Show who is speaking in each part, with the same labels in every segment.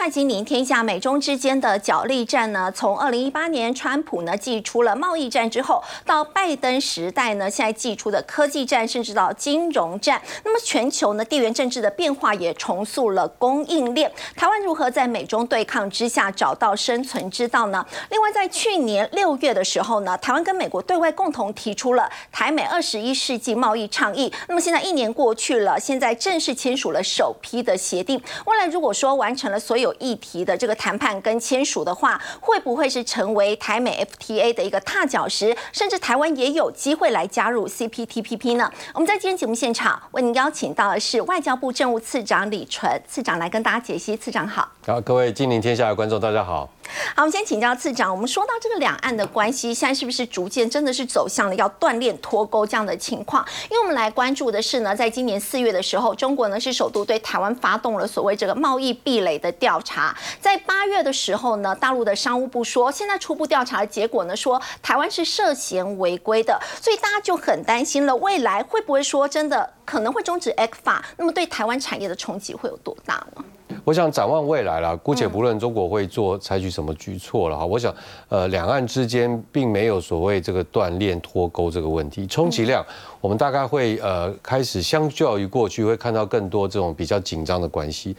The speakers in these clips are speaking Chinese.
Speaker 1: 看《金领天下》，美中之间的角力战呢，从二零一八年川普呢祭出了贸易战之后，到拜登时代呢，现在祭出的科技战，甚至到金融战。那么全球呢，地缘政治的变化也重塑了供应链。台湾如何在美中对抗之下找到生存之道呢？另外，在去年六月的时候呢，台湾跟美国对外共同提出了台美二十一世纪贸易倡议。那么现在一年过去了，现在正式签署了首批的协定。未来如果说完成了所有议题的这个谈判跟签署的话，会不会是成为台美 FTA 的一个踏脚石？甚至台湾也有机会来加入 CPTPP 呢？我们在今天节目现场为您邀请到的是外交部政务次长李纯次长来跟大家解析。次长好，
Speaker 2: 好，各位金陵天下的观众大家好。
Speaker 1: 好，我们先请教次长，我们说到这个两岸的关系，现在是不是逐渐真的是走向了要断链脱钩这样的情况？因为我们来关注的是呢，在今年四月的时候，中国呢是首度对台湾发动了所谓这个贸易壁垒的调查。在八月的时候呢，大陆的商务部说，现在初步调查的结果呢，说台湾是涉嫌违规的，所以大家就很担心了，未来会不会说真的可能会终止 X 法？那么对台湾产业的冲击会有多大呢？
Speaker 2: 我想展望未来了，姑且不论中国会做采取什么举措了哈。我想，呃，两岸之间并没有所谓这个断链脱钩这个问题，充其量我们大概会呃开始相较于过去会看到更多这种比较紧张的关系。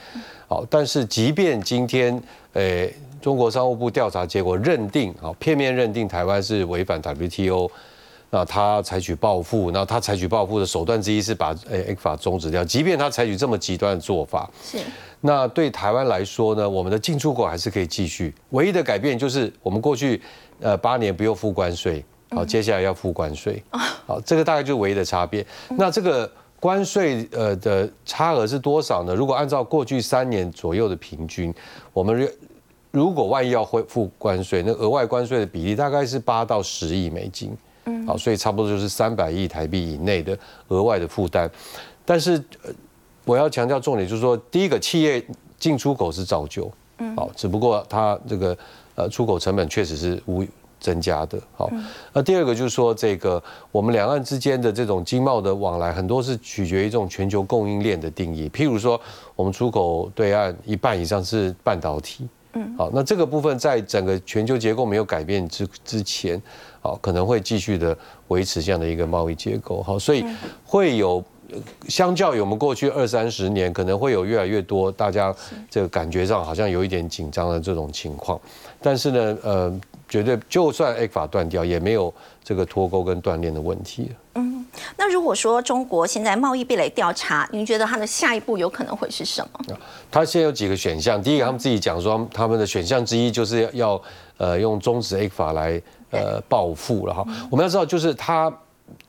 Speaker 2: 好，但是即便今天，呃，中国商务部调查结果认定，好，片面认定台湾是违反 WTO。那他采取报复，那他采取报复的手段之一是把诶 X 法终止掉。即便他采取这么极端的做法，是那对台湾来说呢，我们的进出口还是可以继续。唯一的改变就是我们过去呃八年不用付关税，好，接下来要付关税，好，这个大概就是唯一的差别。那这个关税呃的差额是多少呢？如果按照过去三年左右的平均，我们如果万一要恢付关税，那额外关税的比例大概是八到十亿美金。嗯，好，所以差不多就是三百亿台币以内的额外的负担。但是，我要强调重点就是说，第一个，企业进出口是照旧，嗯，好，只不过它这个呃出口成本确实是无增加的。好，那第二个就是说，这个我们两岸之间的这种经贸的往来，很多是取决于这种全球供应链的定义。譬如说，我们出口对岸一半以上是半导体，嗯，好，那这个部分在整个全球结构没有改变之之前。好，可能会继续的维持这样的一个贸易结构，好，所以会有相较于我们过去二三十年，可能会有越来越多大家这个感觉上好像有一点紧张的这种情况，但是呢，呃，绝对就算 A 法断掉，也没有这个脱钩跟锻炼的问题。嗯，
Speaker 1: 那如果说中国现在贸易壁垒调查，您觉得它的下一步有可能会是什么？
Speaker 2: 它现在有几个选项，第一个他们自己讲说，他们的选项之一就是要呃用终止 A 法来。呃，报复了哈。我们要知道，就是他，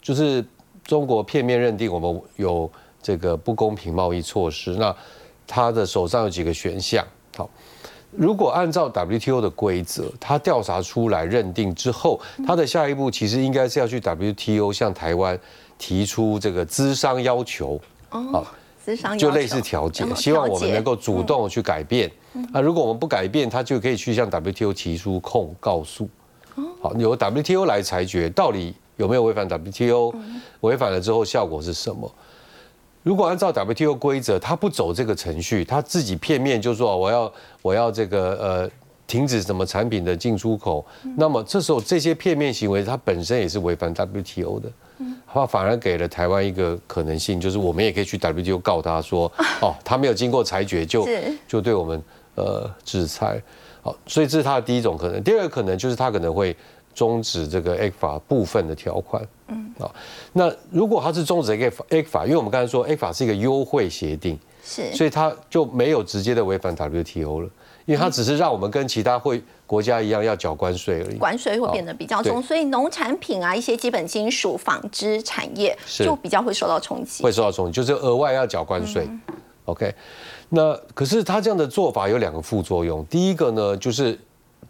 Speaker 2: 就是中国片面认定我们有这个不公平贸易措施。那他的手上有几个选项。好，如果按照 WTO 的规则，他调查出来认定之后，他的下一步其实应该是要去 WTO 向台湾提出这个资商要求。
Speaker 1: 哦，资商
Speaker 2: 就类似调解，希望我们能够主动去改变。啊如果我们不改变，他就可以去向 WTO 提出控告诉。好，由 WTO 来裁决到底有没有违反 WTO，违反了之后效果是什么？如果按照 WTO 规则，他不走这个程序，他自己片面就说我要我要这个呃停止什么产品的进出口，那么这时候这些片面行为，它本身也是违反 WTO 的，他反而给了台湾一个可能性，就是我们也可以去 WTO 告他说，哦，他没有经过裁决就就对我们呃制裁。好，所以这是他的第一种可能。第二个可能就是他可能会终止这个 A 法部分的条款。嗯，好，那如果他是终止 A 法，A 法，因为我们刚才说 A 法是一个优惠协定，
Speaker 1: 是，
Speaker 2: 所以他就没有直接的违反 WTO 了，因为他只是让我们跟其他会国家一样要缴关税而已。
Speaker 1: 关税会变得比较重，所以农产品啊，一些基本金属、纺织产业就比较会受到冲击。
Speaker 2: 会受到冲击，就是额外要缴关税。OK。那可是他这样的做法有两个副作用。第一个呢，就是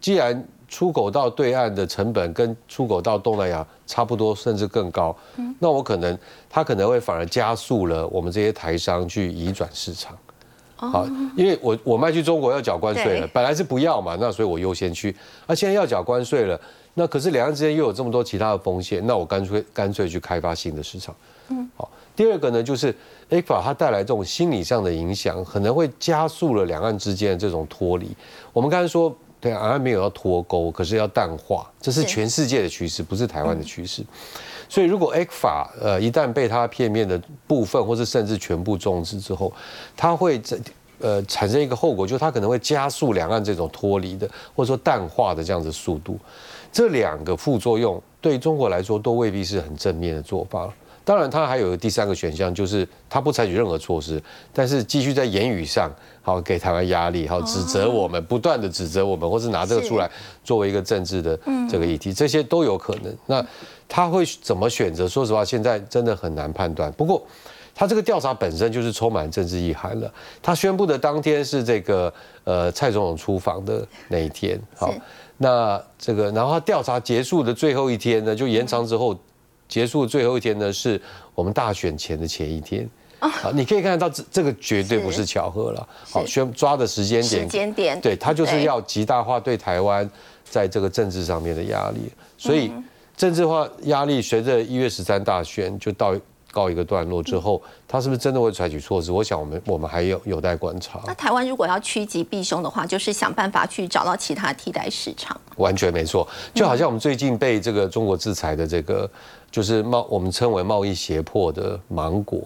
Speaker 2: 既然出口到对岸的成本跟出口到东南亚差不多，甚至更高，那我可能他可能会反而加速了我们这些台商去移转市场。好，因为我我卖去中国要缴关税了，本来是不要嘛，那所以我优先去。那现在要缴关税了，那可是两岸之间又有这么多其他的风险，那我干脆干脆去开发新的市场。嗯，好。第二个呢，就是 ECFA 它带来这种心理上的影响，可能会加速了两岸之间的这种脱离。我们刚才说，对，两岸没有要脱钩，可是要淡化，这是全世界的趋势，不是台湾的趋势。所以，如果 ECFA 呃一旦被它片面的部分，或是甚至全部终止之后，它会在呃产生一个后果，就是它可能会加速两岸这种脱离的，或者说淡化的这样子速度。这两个副作用对中国来说都未必是很正面的做法。当然，他还有第三个选项，就是他不采取任何措施，但是继续在言语上好给台湾压力，好指责我们，不断的指责我们，或是拿这个出来作为一个政治的这个议题，这些都有可能。那他会怎么选择？说实话，现在真的很难判断。不过，他这个调查本身就是充满政治意涵了。他宣布的当天是这个呃蔡总统出访的那一天，好，那这个然后他调查结束的最后一天呢，就延长之后。结束最后一天呢，是我们大选前的前一天。啊，你可以看得到这这个绝对不是巧合了。好，宣抓的时间点，
Speaker 1: 时间点，
Speaker 2: 对他就是要极大化对台湾在这个政治上面的压力，所以政治化压力随着一月十三大选就到告一个段落之后，他是不是真的会采取措施？我想我们我们还有有待观察。
Speaker 1: 那台湾如果要趋吉避凶的话，就是想办法去找到其他替代市场。
Speaker 2: 完全没错，就好像我们最近被这个中国制裁的这个。就是贸我们称为贸易胁迫的芒果，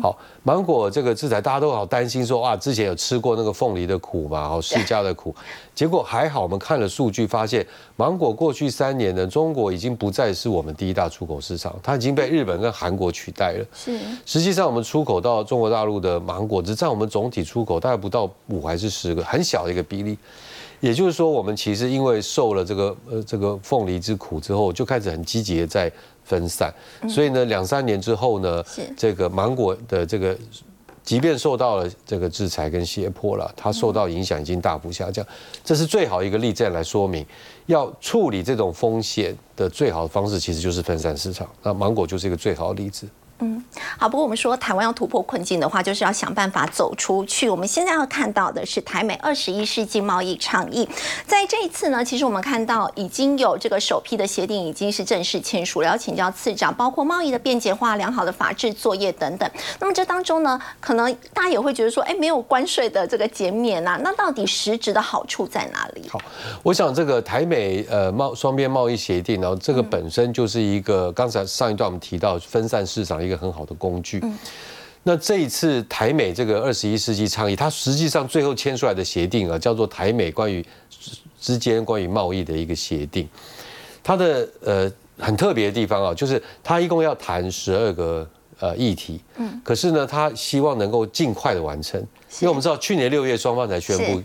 Speaker 2: 好，芒果这个制裁大家都好担心说哇，之前有吃过那个凤梨的苦嘛，好释迦的苦，结果还好，我们看了数据发现，芒果过去三年呢，中国已经不再是我们第一大出口市场，它已经被日本跟韩国取代了。是，实际上我们出口到中国大陆的芒果只占我们总体出口大概不到五还是十个，很小的一个比例。也就是说，我们其实因为受了这个呃这个凤梨之苦之后，就开始很积极的在分散，所以呢，两三年之后呢，这个芒果的这个，即便受到了这个制裁跟胁迫了，它受到影响已经大幅下降，这是最好一个例证来说明，要处理这种风险的最好的方式，其实就是分散市场，那芒果就是一个最好的例子。
Speaker 1: 嗯，好。不过我们说台湾要突破困境的话，就是要想办法走出去。我们现在要看到的是台美二十一世纪贸易倡议。在这一次呢，其实我们看到已经有这个首批的协定已经是正式签署了。要请教次长，包括贸易的便捷化、良好的法制作业等等。那么这当中呢，可能大家也会觉得说，哎，没有关税的这个减免呐，那到底实质的好处在哪里？
Speaker 2: 好，我想这个台美呃贸双边贸易协定，然后这个本身就是一个刚才上一段我们提到分散市场一个很好的工具。那这一次台美这个二十一世纪倡议，它实际上最后签出来的协定啊，叫做台美关于之间关于贸易的一个协定。它的呃很特别的地方啊，就是它一共要谈十二个呃议题，嗯，可是呢，它希望能够尽快的完成，因为我们知道去年六月双方才宣布，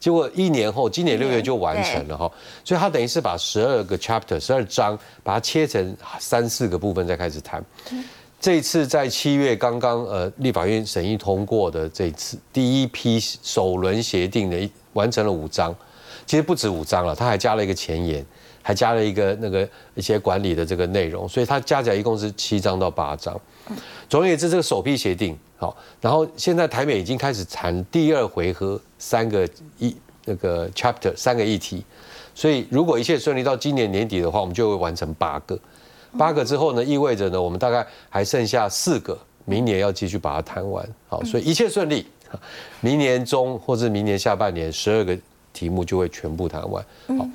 Speaker 2: 结果一年后今年六月就完成了哈，所以它等于是把十二个 chapter 十二章把它切成三四个部分再开始谈。这次在七月刚刚呃立法院审议通过的这次第一批首轮协定的完成了五章，其实不止五章了，他还加了一个前言，还加了一个那个一些管理的这个内容，所以它加起来一共是七章到八章。总而言之，这个首批协定好，然后现在台美已经开始谈第二回合三个议那个 chapter 三个议题，所以如果一切顺利到今年年底的话，我们就会完成八个。八个之后呢，意味着呢，我们大概还剩下四个，明年要继续把它谈完。好，所以一切顺利，明年中或者明年下半年，十二个题目就会全部谈完。好，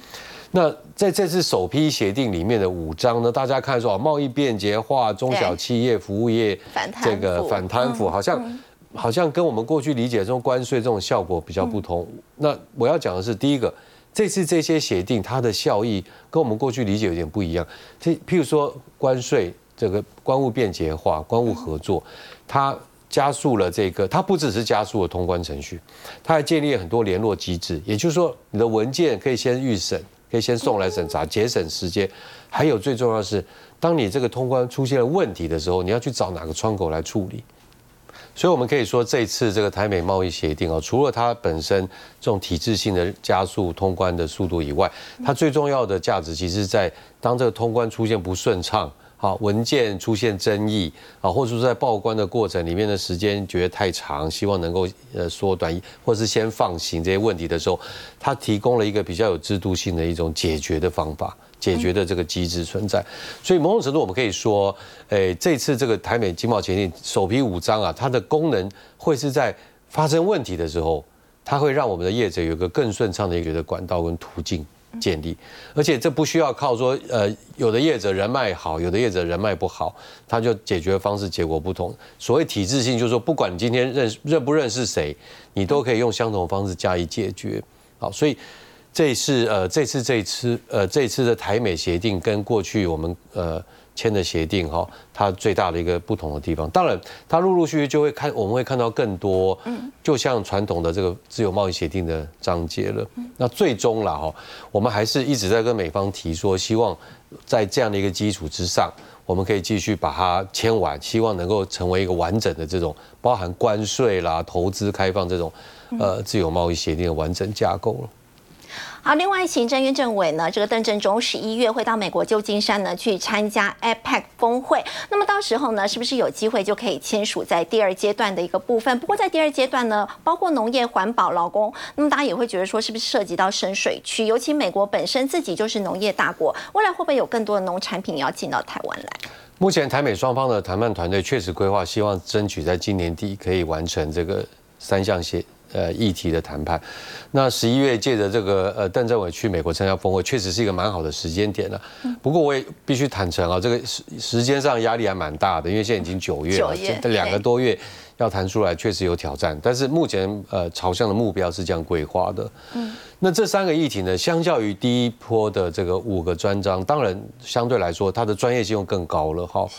Speaker 2: 那在这次首批协定里面的五章呢，大家看说贸易便捷化、中小企业、服务业
Speaker 1: 这
Speaker 2: 个反贪腐，好像好像跟我们过去理解中关税这种效果比较不同。那我要讲的是第一个。这次这些协定，它的效益跟我们过去理解有点不一样。这譬如说关税，这个关务便捷化、关务合作，它加速了这个，它不只是加速了通关程序，它还建立很多联络机制。也就是说，你的文件可以先预审，可以先送来审查，节省时间。还有最重要的是，当你这个通关出现了问题的时候，你要去找哪个窗口来处理。所以，我们可以说，这次这个台美贸易协定哦，除了它本身这种体制性的加速通关的速度以外，它最重要的价值，其实在当这个通关出现不顺畅，好文件出现争议啊，或者说在报关的过程里面的时间觉得太长，希望能够呃缩短，或是先放行这些问题的时候，他提供了一个比较有制度性的一种解决的方法，解决的这个机制存在。所以某种程度我们可以说，诶，这次这个台美经贸协定首批五章啊，它的功能会是在发生问题的时候，它会让我们的业者有个更顺畅的一个管道跟途径。建立，而且这不需要靠说，呃，有的业者人脉好，有的业者人脉不好，他就解决方式结果不同。所谓体制性，就是说，不管你今天认认不认识谁，你都可以用相同的方式加以解决。好，所以这是呃，这次这次呃，这次的台美协定跟过去我们呃。签的协定哈，它最大的一个不同的地方，当然它陆陆续续就会看，我们会看到更多，嗯，就像传统的这个自由贸易协定的章节了。那最终了哈，我们还是一直在跟美方提说，希望在这样的一个基础之上，我们可以继续把它签完，希望能够成为一个完整的这种包含关税啦、投资开放这种呃自由贸易协定的完整架构了。
Speaker 1: 好，另外行政院政委呢，这个邓正中十一月会到美国旧金山呢去参加 APEC 峰会，那么到时候呢，是不是有机会就可以签署在第二阶段的一个部分？不过在第二阶段呢，包括农业、环保、劳工，那么大家也会觉得说，是不是涉及到深水区？尤其美国本身自己就是农业大国，未来会不会有更多的农产品要进到台湾来？
Speaker 2: 目前台美双方的谈判团队确实规划，希望争取在今年底可以完成这个三项协。呃，议题的谈判，那十一月借着这个呃，邓政委去美国参加峰会，确实是一个蛮好的时间点了。不过我也必须坦诚啊，这个时时间上压力还蛮大的，因为现在已经九月了，这两个多月要谈出来确实有挑战。但是目前呃，朝向的目标是这样规划的。嗯，那这三个议题呢，相较于第一波的这个五个专章，当然相对来说它的专业性又更高了哈。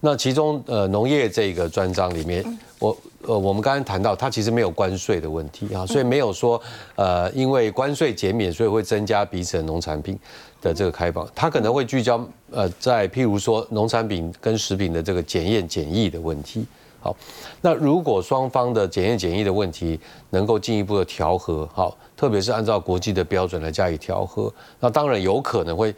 Speaker 2: 那其中呃，农业这个专章里面，我。呃，我们刚才谈到，它其实没有关税的问题啊，所以没有说，呃，因为关税减免，所以会增加彼此的农产品的这个开放。它可能会聚焦，呃，在譬如说农产品跟食品的这个检验检疫的问题。好，那如果双方的检验检疫的问题能够进一步的调和，好，特别是按照国际的标准来加以调和，那当然有可能会。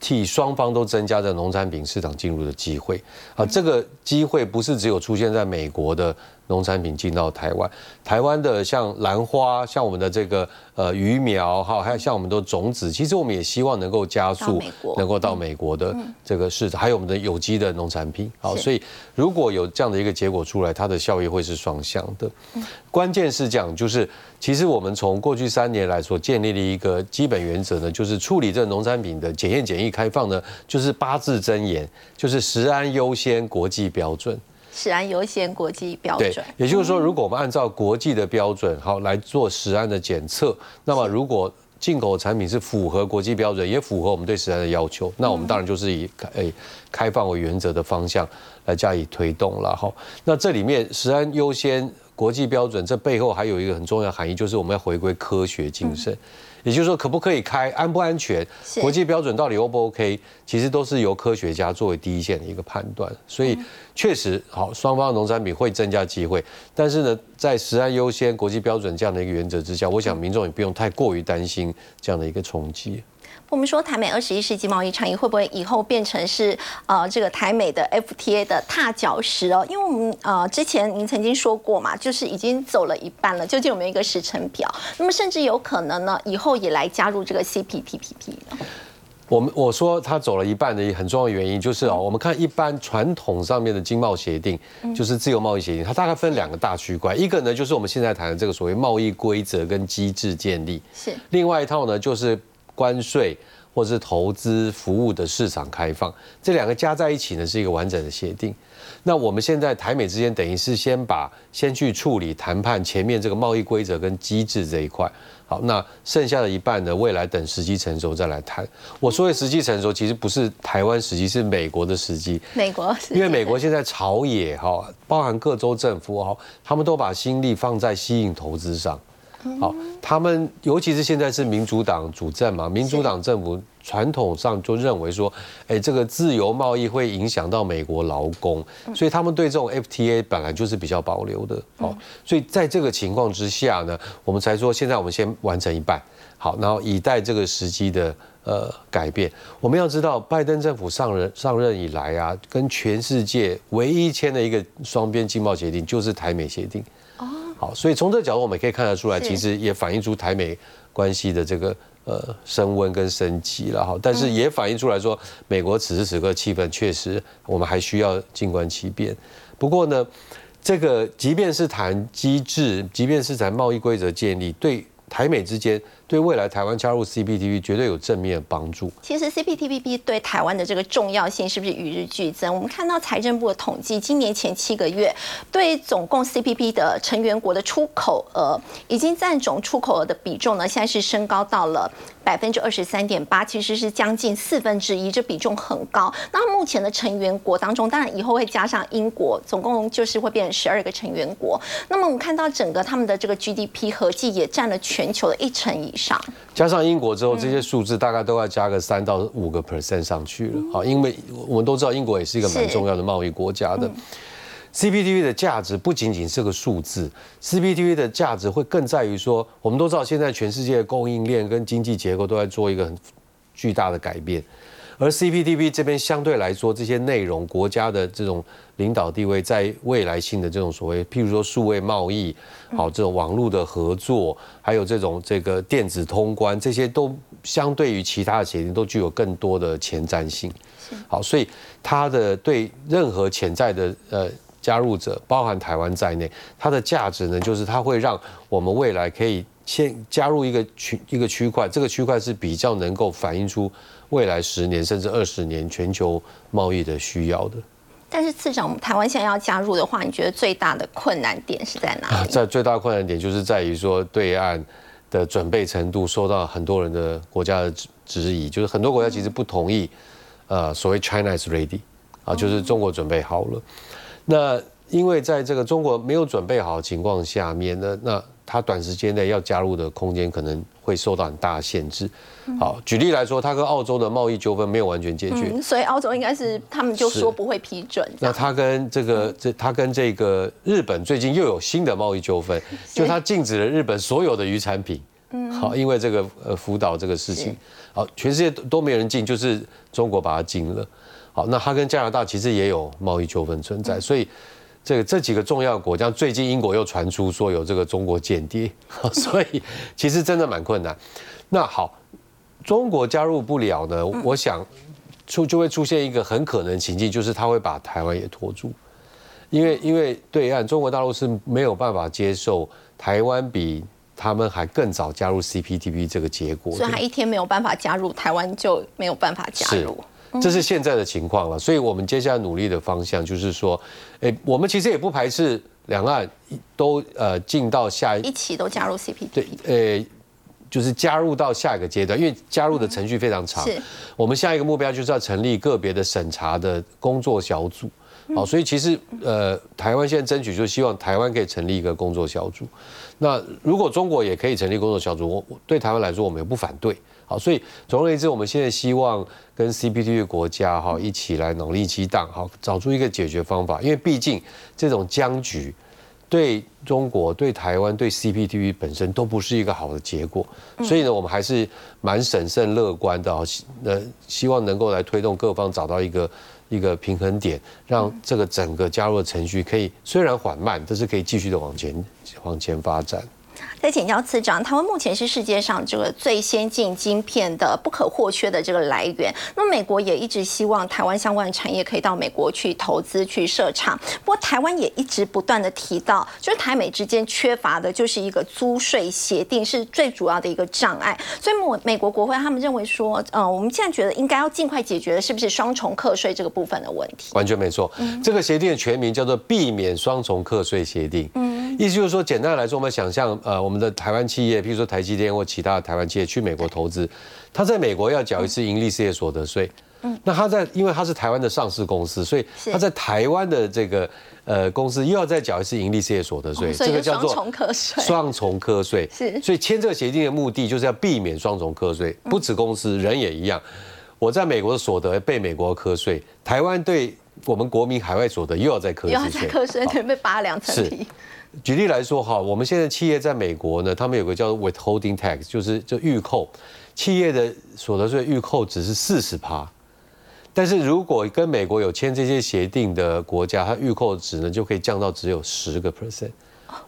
Speaker 2: 替双方都增加了农产品市场进入的机会啊，这个机会不是只有出现在美国的农产品进到台湾，台湾的像兰花，像我们的这个呃鱼苗哈，还有像我们的种子，其实我们也希望能够加速能够到美国的这个市场，还有我们的有机的农产品，好，所以如果有这样的一个结果出来，它的效益会是双向的。关键是讲就是。其实我们从过去三年来所建立的一个基本原则呢，就是处理这农产品的检验检疫开放呢，就是八字真言，就是食安优先国际标准。
Speaker 1: 食安优先国际标准。
Speaker 2: 也就是说，如果我们按照国际的标准好来做食安的检测，那么如果进口产品是符合国际标准，也符合我们对食安的要求，那我们当然就是以诶开放为原则的方向来加以推动了哈。那这里面食安优先。国际标准这背后还有一个很重要的含义，就是我们要回归科学精神。也就是说，可不可以开，安不安全，国际标准到底 O 不 OK，其实都是由科学家作为第一线的一个判断。所以确实，好，双方的农产品会增加机会，但是呢，在食安优先、国际标准这样的一个原则之下，我想民众也不用太过于担心这样的一个冲击。
Speaker 1: 我们说台美二十一世纪贸易倡议会不会以后变成是呃这个台美的 FTA 的踏脚石哦？因为我们呃之前您曾经说过嘛，就是已经走了一半了，究竟有没有一个时程表？那么甚至有可能呢，以后也来加入这个 CPTPP 呢？
Speaker 2: 我们我说他走了一半的一很重要原因就是啊，我们看一般传统上面的经贸协定，就是自由贸易协定，它大概分两个大区块，一个呢就是我们现在谈的这个所谓贸易规则跟机制建立，
Speaker 1: 是
Speaker 2: 另外一套呢就是。关税或是投资服务的市场开放，这两个加在一起呢，是一个完整的协定。那我们现在台美之间等于是先把先去处理谈判前面这个贸易规则跟机制这一块，好，那剩下的一半呢，未来等时机成熟再来谈。我说的时机成熟，其实不是台湾时机，是美国的时机。
Speaker 1: 美国，
Speaker 2: 因为美国现在朝野哈，包含各州政府哈，他们都把心力放在吸引投资上。好，他们尤其是现在是民主党主政嘛，民主党政府传统上就认为说，哎，这个自由贸易会影响到美国劳工，所以他们对这种 FTA 本来就是比较保留的。好，所以在这个情况之下呢，我们才说现在我们先完成一半。好，然后以待这个时机的呃改变。我们要知道，拜登政府上任上任以来啊，跟全世界唯一签的一个双边经贸协定就是台美协定。所以从这个角度我们可以看得出来，其实也反映出台美关系的这个呃升温跟升级了哈。但是也反映出来说，美国此时此刻气氛确实我们还需要静观其变。不过呢，这个即便是谈机制，即便是谈贸易规则建立，对台美之间。对未来台湾加入 CPTP 绝对有正面帮助。
Speaker 1: 其实 CPTPP 对台湾的这个重要性是不是与日俱增？我们看到财政部的统计，今年前七个月对总共 CPP 的成员国的出口额，已经占总出口额的比重呢，现在是升高到了百分之二十三点八，其实是将近四分之一，这比重很高。那目前的成员国当中，当然以后会加上英国，总共就是会变成十二个成员国。那么我们看到整个他们的这个 GDP 合计也占了全球的一成以。上
Speaker 2: 加上英国之后，这些数字大概都要加个三到五个 percent 上去了。好，因为我们都知道英国也是一个蛮重要的贸易国家的。CPTV 的价值不仅仅是个数字，CPTV 的价值会更在于说，我们都知道现在全世界的供应链跟经济结构都在做一个很巨大的改变。而 CPTV 这边相对来说，这些内容国家的这种领导地位，在未来性的这种所谓，譬如说数位贸易，好这种网络的合作，还有这种这个电子通关，这些都相对于其他的协定都具有更多的前瞻性。好，所以它的对任何潜在的呃加入者，包含台湾在内，它的价值呢，就是它会让我们未来可以先加入一个区一个区块，这个区块是比较能够反映出。未来十年甚至二十年全球贸易的需要的，
Speaker 1: 但是次长，台湾现在要加入的话，你觉得最大的困难点是在哪里？
Speaker 2: 在最大困难点就是在于说，对岸的准备程度受到很多人的国家的质质疑，就是很多国家其实不同意，呃，所谓 China is ready 啊，就是中国准备好了。那因为在这个中国没有准备好的情况下面呢，那它短时间内要加入的空间可能会受到很大的限制。好，举例来说，它跟澳洲的贸易纠纷没有完全解决，
Speaker 1: 所以澳洲应该是他们就说不会批准。
Speaker 2: 那它跟这个这它跟这个日本最近又有新的贸易纠纷，就它禁止了日本所有的鱼产品。嗯，好，因为这个呃福岛这个事情，好，全世界都没有人禁，就是中国把它禁了。好，那它跟加拿大其实也有贸易纠纷存在，所以。这个这几个重要国家，最近英国又传出说有这个中国间谍，所以其实真的蛮困难。那好，中国加入不了呢，我想出就会出现一个很可能情境，就是他会把台湾也拖住，因为因为对岸中国大陆是没有办法接受台湾比他们还更早加入 CPTP 这个结果，
Speaker 1: 所以他一天没有办法加入，台湾就没有办法加入。
Speaker 2: 这是现在的情况了，所以我们接下来努力的方向就是说，诶，我们其实也不排斥两岸都呃进到下
Speaker 1: 一起都加入 CPT，
Speaker 2: 对，诶，就是加入到下一个阶段，因为加入的程序非常长。是，我们下一个目标就是要成立个别的审查的工作小组。好，所以其实呃，台湾现在争取就希望台湾可以成立一个工作小组。那如果中国也可以成立工作小组，我对台湾来说我们也不反对。好，所以总而言之，我们现在希望跟 CPT 国家哈一起来努力激荡，好找出一个解决方法。因为毕竟这种僵局对中国、对台湾、对 CPT 本身都不是一个好的结果。所以呢，我们还是蛮审慎乐观的，呃，希望能够来推动各方找到一个一个平衡点，让这个整个加入的程序可以虽然缓慢，但是可以继续的往前往前发展。
Speaker 1: 再请教次长，台湾目前是世界上这个最先进晶片的不可或缺的这个来源。那美国也一直希望台湾相关的产业可以到美国去投资、去设厂。不过台湾也一直不断的提到，就是台美之间缺乏的就是一个租税协定，是最主要的一个障碍。所以美美国国会他们认为说，呃，我们现在觉得应该要尽快解决的是不是双重课税这个部分的问题？
Speaker 2: 完全没错，这个协定的全名叫做避免双重课税协定。嗯，意思就是说，简单来说，我们想象，呃，我们。的台湾企业，譬如说台积电或其他的台湾企业去美国投资，他在美国要缴一次盈利事业所得税。嗯，那他在因为他是台湾的上市公司，所以他在台湾的这个呃公司又要再缴一次盈利事业所得税，
Speaker 1: 这个叫做双重课税。
Speaker 2: 双重课税是，所以签这个协定的目的就是要避免双重课税，不止公司人也一样。我在美国的所得被美国课税，台湾对我们国民海外所得又要再课税，
Speaker 1: 又要再课税，对，被扒两层皮。
Speaker 2: 举例来说哈，我们现在企业在美国呢，他们有个叫 withholding tax，就是就预扣，企业的所得税预扣只是四十趴。但是如果跟美国有签这些协定的国家，它预扣值呢就可以降到只有十个 percent。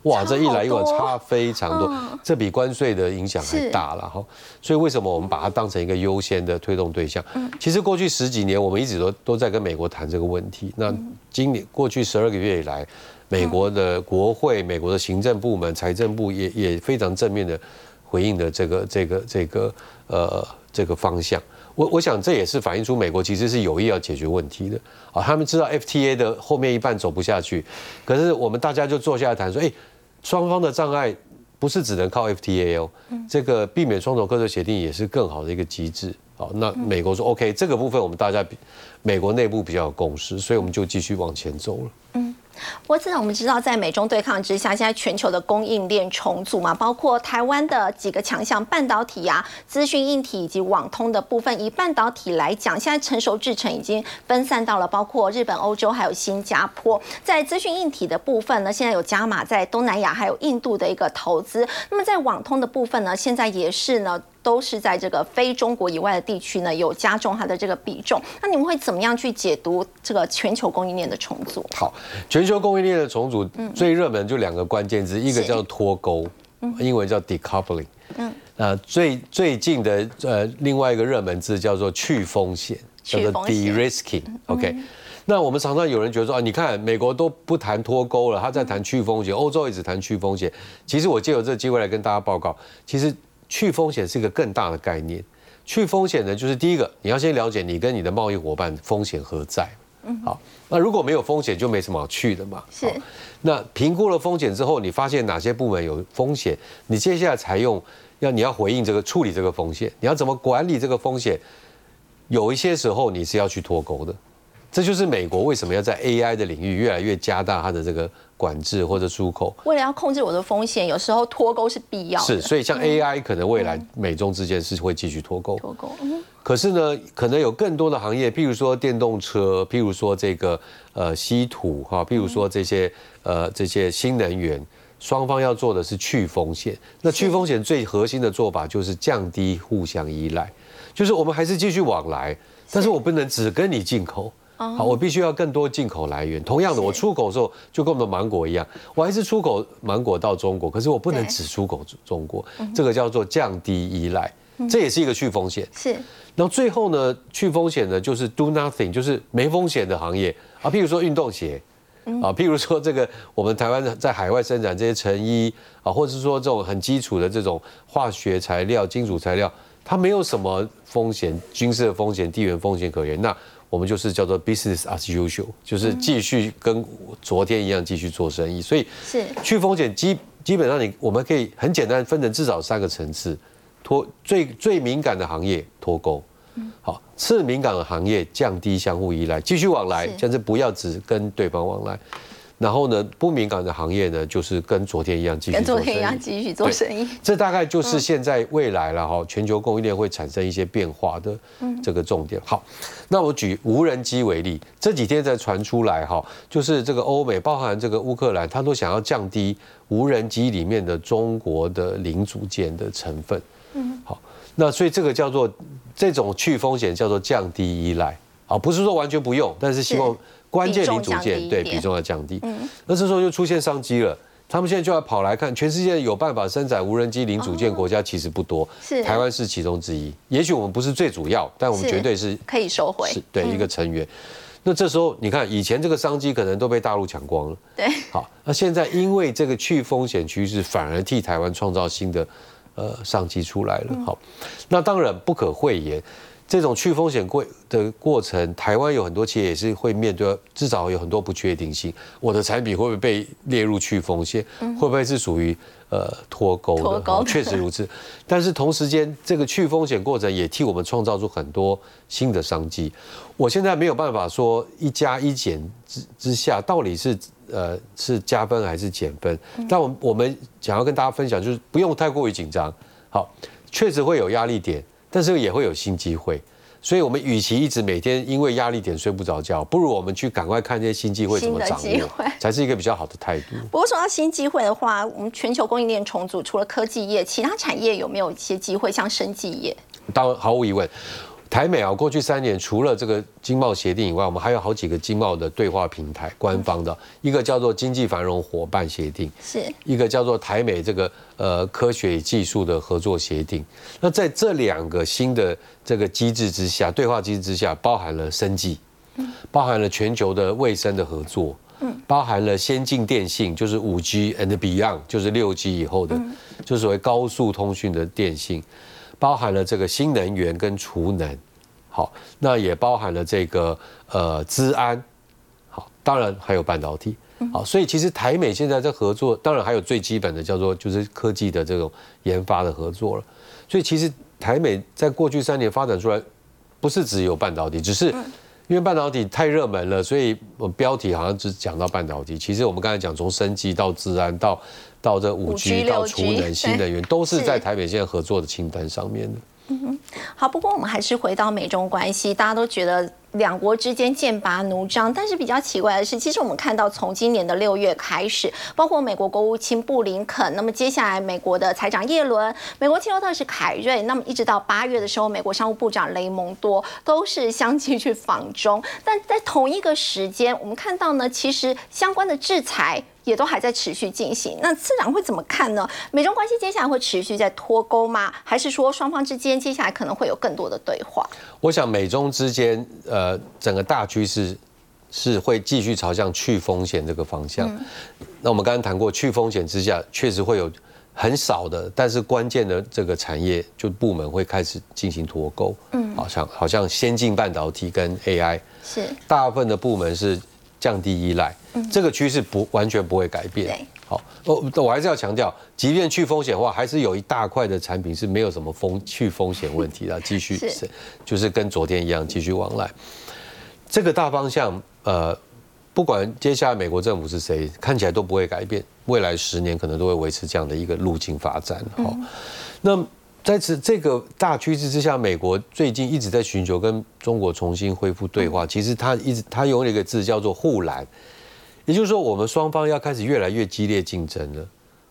Speaker 2: 哇，这一来一往差非常多，这比关税的影响还大了哈。所以为什么我们把它当成一个优先的推动对象？其实过去十几年，我们一直都都在跟美国谈这个问题。那今年过去十二个月以来，美国的国会、美国的行政部门、财政部也也非常正面的回应的这个这个这个呃这个方向。我我想这也是反映出美国其实是有意要解决问题的啊，他们知道 FTA 的后面一半走不下去，可是我们大家就坐下来谈说，哎，双方的障碍不是只能靠 FTA 哦，这个避免双重课税协定也是更好的一个机制。好，那美国说 OK，这个部分我们大家比美国内部比较有共识，所以我们就继续往前走了。嗯。
Speaker 1: 不过，自然我们知道，在美中对抗之下，现在全球的供应链重组嘛，包括台湾的几个强项，半导体啊、资讯硬体以及网通的部分。以半导体来讲，现在成熟制程已经分散到了包括日本、欧洲还有新加坡。在资讯硬体的部分呢，现在有加码在东南亚还有印度的一个投资。那么在网通的部分呢，现在也是呢。都是在这个非中国以外的地区呢，有加重它的这个比重。那你们会怎么样去解读这个全球供应链的重组？
Speaker 2: 好，全球供应链的重组最热门就两个关键字，一个叫脱钩，英文叫 decoupling。嗯，那最最近的呃另外一个热门字叫做去风险，叫做 de-risking。OK，那我们常常有人觉得说啊，你看美国都不谈脱钩了，他在谈去风险，欧洲一直谈去风险。其实我借由这个机会来跟大家报告，其实。去风险是一个更大的概念。去风险呢，就是第一个，你要先了解你跟你的贸易伙伴风险何在。嗯，好，那如果没有风险，就没什么好去的嘛。
Speaker 1: 是。
Speaker 2: 那评估了风险之后，你发现哪些部门有风险，你接下来才用要你要回应这个处理这个风险，你要怎么管理这个风险？有一些时候你是要去脱钩的。这就是美国为什么要在 AI 的领域越来越加大它的这个管制或者出口。
Speaker 1: 为了要控制我的风险，有时候脱钩是必要的。
Speaker 2: 是，所以像 AI 可能未来美中之间是会继续脱钩。
Speaker 1: 脱钩。
Speaker 2: 可是呢，可能有更多的行业，譬如说电动车，譬如说这个呃稀土哈，譬如说这些呃这些新能源，双方要做的是去风险。那去风险最核心的做法就是降低互相依赖，就是我们还是继续往来，但是我不能只跟你进口。好，我必须要更多进口来源。同样的，我出口的时候就跟我们芒果一样，我还是出口芒果到中国，可是我不能只出口中国，这个叫做降低依赖，这也是一个去风险。
Speaker 1: 是。
Speaker 2: 然后最后呢，去风险呢就是 do nothing，就是没风险的行业啊，譬如说运动鞋，啊，譬如说这个我们台湾在海外生产这些成衣啊，或者是说这种很基础的这种化学材料、金属材料，它没有什么风险，军事的风险、地缘风险可言。那我们就是叫做 business as usual，就是继续跟昨天一样继续做生意，所以
Speaker 1: 是。
Speaker 2: 去风险基基本上你我们可以很简单分成至少三个层次，脱最最敏感的行业脱钩，好次敏感的行业降低相互依赖，继续往来，但是不要只跟对方往来。然后呢，不敏感的行业呢，就是跟昨天一样继续跟
Speaker 1: 昨天一样继续做生意。
Speaker 2: 这大概就是现在未来了哈，全球供应链会产生一些变化的这个重点。好，那我举无人机为例，这几天在传出来哈，就是这个欧美，包含这个乌克兰，他都想要降低无人机里面的中国的零组件的成分。嗯，好，那所以这个叫做这种去风险叫做降低依赖啊，不是说完全不用，但是希望。关键零组件对比重要降低，那这时候就出现商机了。他们现在就要跑来看，全世界有办法生产无人机零组件国家其实不多，
Speaker 1: 是
Speaker 2: 台湾是其中之一。也许我们不是最主要，但我们绝对是
Speaker 1: 可以收回，是
Speaker 2: 对一个成员。那这时候你看，以前这个商机可能都被大陆抢光了，
Speaker 1: 对。
Speaker 2: 好，那现在因为这个去风险趋势，反而替台湾创造新的呃商机出来了。好，那当然不可讳言。这种去风险过的过程，台湾有很多企业也是会面对，至少有很多不确定性。我的产品会不会被列入去风险？会不会是属于呃脱钩的？确实如此。但是同时间，这个去风险过程也替我们创造出很多新的商机。我现在没有办法说一加一减之之下到底是呃是加分还是减分。但我我们想要跟大家分享，就是不用太过于紧张。好，确实会有压力点。但是也会有新机会，所以我们与其一直每天因为压力点睡不着觉，不如我们去赶快看这些新机会怎么掌握，才是一个比较好的态度。
Speaker 1: 不过说到新机会的话，我们全球供应链重组，除了科技业，其他产业有没有一些机会，像生技业？
Speaker 2: 当毫无疑问。台美啊，过去三年除了这个经贸协定以外，我们还有好几个经贸的对话平台，官方的一个叫做经济繁荣伙伴协定，
Speaker 1: 是。
Speaker 2: 一个叫做台美这个呃科学与技术的合作协定。那在这两个新的这个机制之下，对话机制之下，包含了生计，包含了全球的卫生的合作，嗯，包含了先进电信，就是五 G and beyond，就是六 G 以后的，就所谓高速通讯的电信。包含了这个新能源跟储能，好，那也包含了这个呃资安，好，当然还有半导体，好，所以其实台美现在在合作，当然还有最基本的叫做就是科技的这种研发的合作了。所以其实台美在过去三年发展出来，不是只有半导体，只是因为半导体太热门了，所以我标题好像只讲到半导体。其实我们刚才讲从生技到治安到。到这五 G 到储能、新能源，都是在台北现在合作的清单上面的。
Speaker 1: 嗯好，不过我们还是回到美中关系，大家都觉得。两国之间剑拔弩张，但是比较奇怪的是，其实我们看到从今年的六月开始，包括美国国务卿布林肯，那么接下来美国的财长耶伦，美国汽油特使凯瑞，那么一直到八月的时候，美国商务部长雷蒙多都是相继去访中，但在同一个时间，我们看到呢，其实相关的制裁也都还在持续进行。那次长会怎么看呢？美中关系接下来会持续在脱钩吗？还是说双方之间接下来可能会有更多的对话？
Speaker 2: 我想美中之间，整个大趋势是会继续朝向去风险这个方向。那我们刚刚谈过，去风险之下，确实会有很少的，但是关键的这个产业就部门会开始进行脱钩。嗯，好像好像先进半导体跟 AI
Speaker 1: 是
Speaker 2: 大部分的部门是降低依赖，嗯这个趋势不完全不会改变。好，我我还是要强调，即便去风险的话，还是有一大块的产品是没有什么风去风险问题的，继续是就是跟昨天一样继续往来。这个大方向，呃，不管接下来美国政府是谁，看起来都不会改变，未来十年可能都会维持这样的一个路径发展。好，那在此这个大趋势之下，美国最近一直在寻求跟中国重新恢复对话，其实他一直他用了一个字叫做护栏。也就是说，我们双方要开始越来越激烈竞争了。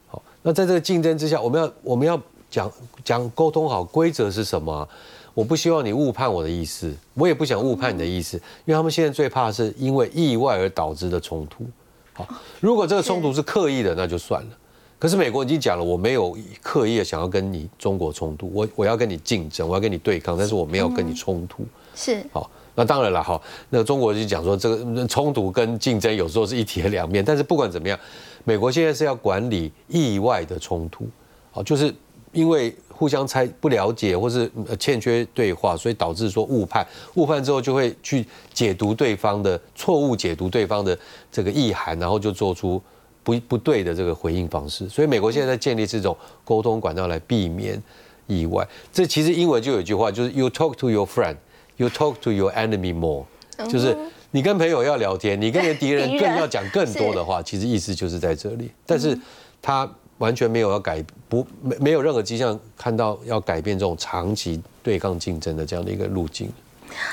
Speaker 2: 好，那在这个竞争之下，我们要我们要讲讲沟通好规则是什么？我不希望你误判我的意思，我也不想误判你的意思，因为他们现在最怕是因为意外而导致的冲突。好，如果这个冲突是刻意的，那就算了。可是美国已经讲了，我没有刻意的想要跟你中国冲突，我我要跟你竞争，我要跟你对抗，但是我没有跟你冲突。
Speaker 1: 是
Speaker 2: 好。那当然了，哈，那中国就讲说，这个冲突跟竞争有时候是一体的两面。但是不管怎么样，美国现在是要管理意外的冲突，好，就是因为互相猜不了解，或是欠缺对话，所以导致说误判，误判之后就会去解读对方的错误，解读对方的这个意涵，然后就做出不不对的这个回应方式。所以美国现在在建立这种沟通管道来避免意外。这其实英文就有一句话，就是 “You talk to your friend”。You talk to your enemy more，就是你跟朋友要聊天，你跟你的敌人更要讲更多的话。其实意思就是在这里，但是他完全没有要改，不没没有任何迹象看到要改变这种长期对抗竞争的这样的一个路径。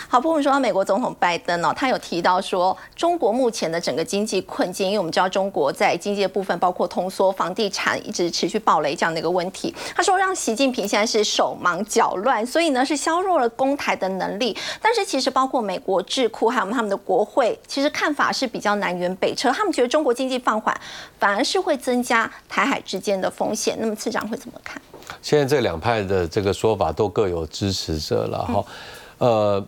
Speaker 1: 好，不过说美国总统拜登哦，他有提到说，中国目前的整个经济困境，因为我们知道中国在经济的部分，包括通缩、房地产一直持续暴雷这样的一个问题。他说，让习近平现在是手忙脚乱，所以呢是削弱了攻台的能力。但是其实包括美国智库还有他们的国会，其实看法是比较南辕北辙。他们觉得中国经济放缓，反而是会增加台海之间的风险。那么次长会怎么看？
Speaker 2: 现在这两派的这个说法都各有支持者了哈。呃，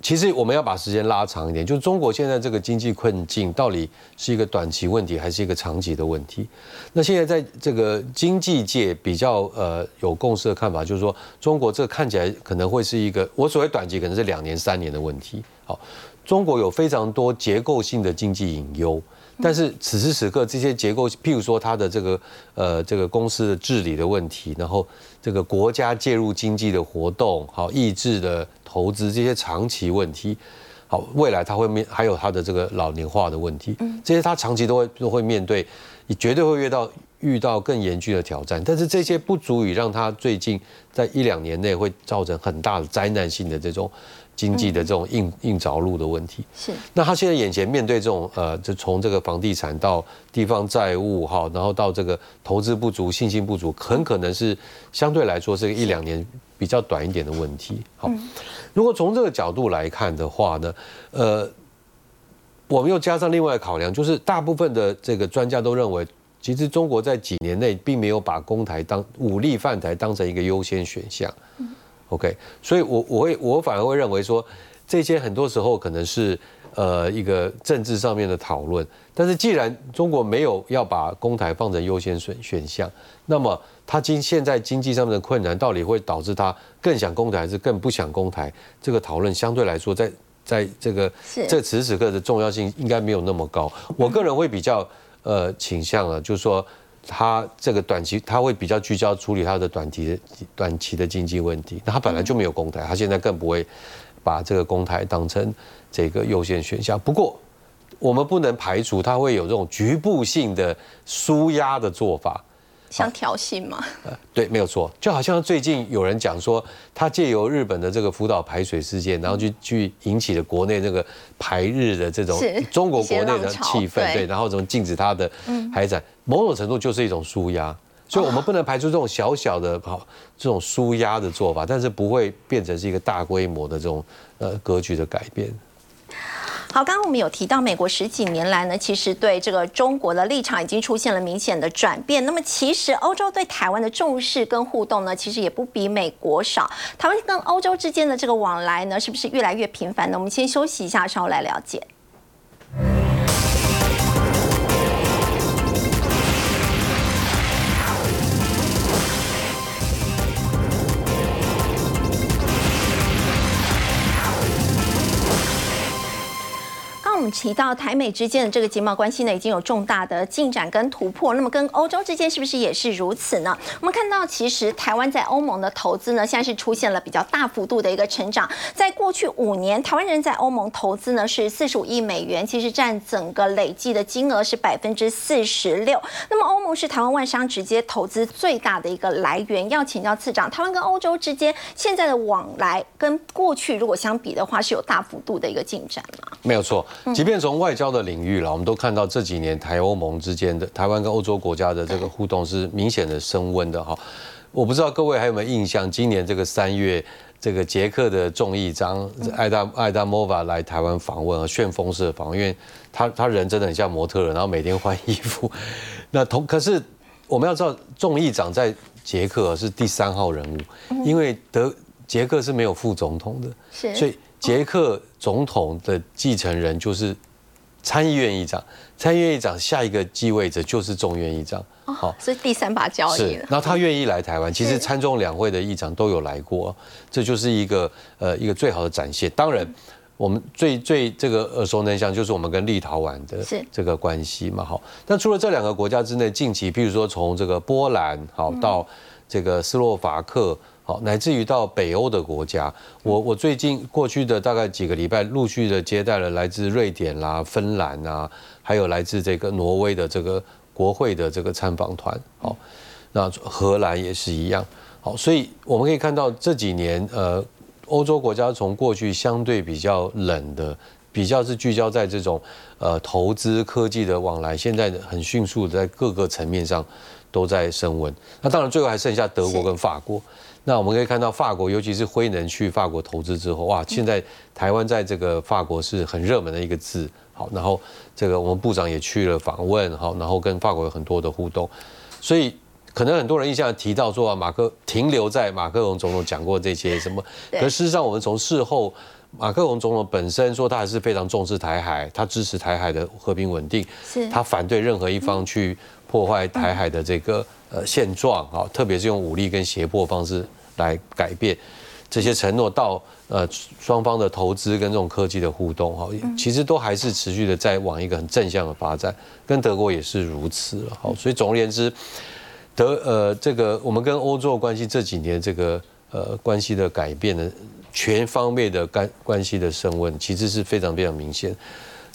Speaker 2: 其实我们要把时间拉长一点，就是中国现在这个经济困境到底是一个短期问题，还是一个长期的问题？那现在在这个经济界比较呃有共识的看法，就是说中国这看起来可能会是一个，我所谓短期可能是两年三年的问题。好，中国有非常多结构性的经济隐忧。但是此时此刻，这些结构，譬如说它的这个呃这个公司的治理的问题，然后这个国家介入经济的活动，好抑制的投资这些长期问题，好未来他会面还有他的这个老年化的问题，这些他长期都会都会面对，你绝对会遇到遇到更严峻的挑战，但是这些不足以让他最近在一两年内会造成很大的灾难性的这种经济的这种硬硬着陆的问题。
Speaker 1: 是，
Speaker 2: 那他现在眼前面对这种呃，就从这个房地产到地方债务哈，然后到这个投资不足、信心不足，很可能是相对来说是一两年比较短一点的问题。好，如果从这个角度来看的话呢，呃。我们又加上另外考量，就是大部分的这个专家都认为，其实中国在几年内并没有把公台当武力犯台当成一个优先选项。OK，所以我我会我反而会认为说，这些很多时候可能是呃一个政治上面的讨论。但是既然中国没有要把公台放成优先选选项，那么他经现在经济上面的困难到底会导致他更想公台还是更不想公台？这个讨论相对来说在。在这个这此时此刻的重要性应该没有那么高。我个人会比较呃倾向啊，就是说他这个短期他会比较聚焦处理他的短期的短期的经济问题。那他本来就没有公台，他现在更不会把这个公台当成这个优先选项。不过我们不能排除他会有这种局部性的舒压的做法。
Speaker 1: 像挑衅吗？呃，
Speaker 2: 对，没有错。就好像最近有人讲说，他借由日本的这个福岛排水事件，然后去去引起了国内这个排日的这种中国国内的气氛，对，然后怎么禁止他的海产，某种程度就是一种舒压。所以我们不能排除这种小小的好这种舒压的做法，但是不会变成是一个大规模的这种呃格局的改变。
Speaker 1: 好，刚刚我们有提到，美国十几年来呢，其实对这个中国的立场已经出现了明显的转变。那么，其实欧洲对台湾的重视跟互动呢，其实也不比美国少。台湾跟欧洲之间的这个往来呢，是不是越来越频繁呢？我们先休息一下，稍后来了解。提到台美之间的这个经贸关系呢，已经有重大的进展跟突破。那么跟欧洲之间是不是也是如此呢？我们看到，其实台湾在欧盟的投资呢，现在是出现了比较大幅度的一个成长。在过去五年，台湾人在欧盟投资呢是四十五亿美元，其实占整个累计的金额是百分之四十六。那么欧盟是台湾外商直接投资最大的一个来源。要请教次长，台湾跟欧洲之间现在的往来跟过去如果相比的话，是有大幅度的一个进展吗？
Speaker 2: 没有错。即便从外交的领域了，我们都看到这几年台欧盟之间的台湾跟欧洲国家的这个互动是明显的升温的哈。我不知道各位还有没有印象，今年这个三月，这个捷克的众议长艾达艾达莫瓦来台湾访问啊，旋风式的访问，因为他他人真的很像模特人，然后每天换衣服。那同可是我们要知道，众议长在捷克是第三号人物，因为德捷克是没有副总统的，
Speaker 1: 是
Speaker 2: 所以。捷克总统的继承人就是参议院议长，参议院议长下一个继位者就是众院议长。
Speaker 1: 好，所以第三把交椅了。
Speaker 2: 然后他愿意来台湾，其实参众两会的议长都有来过，这就是一个呃一个最好的展现。当然，我们最最这个耳熟能详就是我们跟立陶宛的这个关系嘛。好，那除了这两个国家之内，近期譬如说从这个波兰好到这个斯洛伐克。好，乃至于到北欧的国家，我我最近过去的大概几个礼拜，陆续的接待了来自瑞典啦、芬兰啊，还有来自这个挪威的这个国会的这个参访团。好，那荷兰也是一样。好，所以我们可以看到这几年，呃，欧洲国家从过去相对比较冷的，比较是聚焦在这种呃投资科技的往来，现在很迅速的在各个层面上都在升温。那当然最后还剩下德国跟法国。那我们可以看到，法国尤其是辉能去法国投资之后，哇，现在台湾在这个法国是很热门的一个字。好，然后这个我们部长也去了访问，好，然后跟法国有很多的互动。所以可能很多人印象提到说啊，马克停留在马克龙总统讲过这些什么，可事实上我们从事后，马克龙总统本身说他还是非常重视台海，他支持台海的和平稳定，
Speaker 1: 是
Speaker 2: 他反对任何一方去破坏台海的这个。呃，现状啊，特别是用武力跟胁迫方式来改变这些承诺，到呃双方的投资跟这种科技的互动哈，其实都还是持续的在往一个很正向的发展，跟德国也是如此了。好，所以总而言之，德呃这个我们跟欧洲关系这几年这个呃关系的改变呢，全方面的干关系的升温，其实是非常非常明显。